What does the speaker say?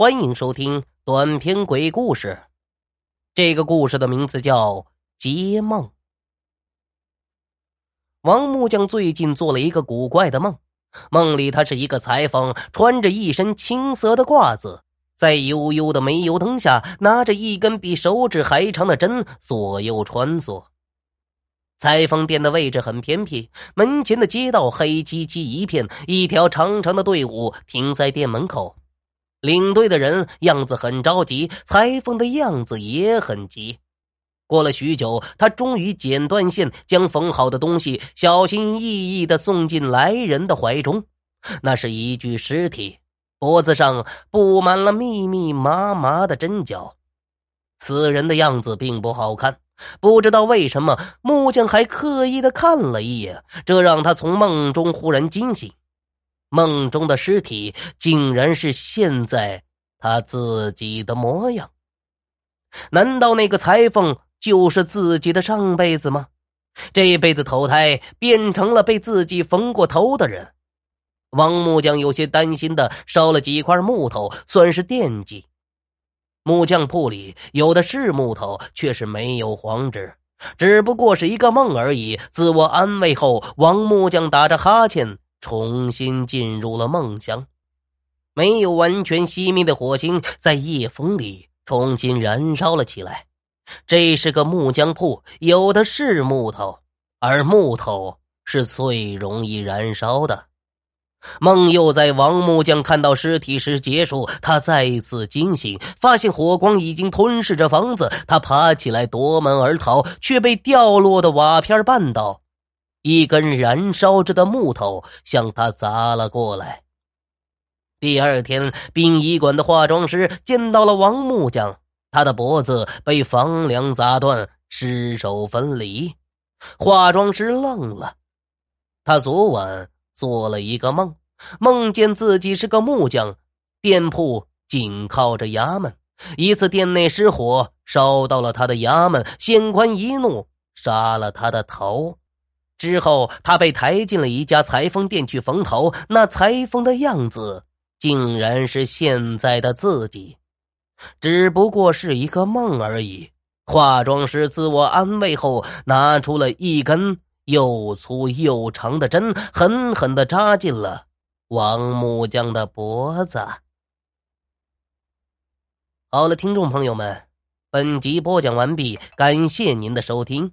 欢迎收听短篇鬼故事。这个故事的名字叫《接梦》。王木匠最近做了一个古怪的梦，梦里他是一个裁缝，穿着一身青色的褂子，在幽幽的煤油灯下，拿着一根比手指还长的针左右穿梭。裁缝店的位置很偏僻，门前的街道黑漆漆一片，一条长长的队伍停在店门口。领队的人样子很着急，裁缝的样子也很急。过了许久，他终于剪断线，将缝好的东西小心翼翼的送进来人的怀中。那是一具尸体，脖子上布满了密密麻麻的针脚。死人的样子并不好看，不知道为什么，木匠还刻意的看了一眼，这让他从梦中忽然惊醒。梦中的尸体竟然是现在他自己的模样，难道那个裁缝就是自己的上辈子吗？这辈子投胎变成了被自己缝过头的人。王木匠有些担心的烧了几块木头，算是惦记。木匠铺里有的是木头，却是没有黄纸，只不过是一个梦而已。自我安慰后，王木匠打着哈欠。重新进入了梦乡，没有完全熄灭的火星在夜风里重新燃烧了起来。这是个木匠铺，有的是木头，而木头是最容易燃烧的。梦又在王木匠看到尸体时结束，他再次惊醒，发现火光已经吞噬着房子。他爬起来夺门而逃，却被掉落的瓦片绊倒。一根燃烧着的木头向他砸了过来。第二天，殡仪馆的化妆师见到了王木匠，他的脖子被房梁砸断，尸首分离。化妆师愣了，他昨晚做了一个梦，梦见自己是个木匠，店铺紧靠着衙门，一次店内失火，烧到了他的衙门，县官一怒，杀了他的头。之后，他被抬进了一家裁缝店去缝头。那裁缝的样子，竟然是现在的自己，只不过是一个梦而已。化妆师自我安慰后，拿出了一根又粗又长的针，狠狠的扎进了王木匠的脖子。好了，听众朋友们，本集播讲完毕，感谢您的收听。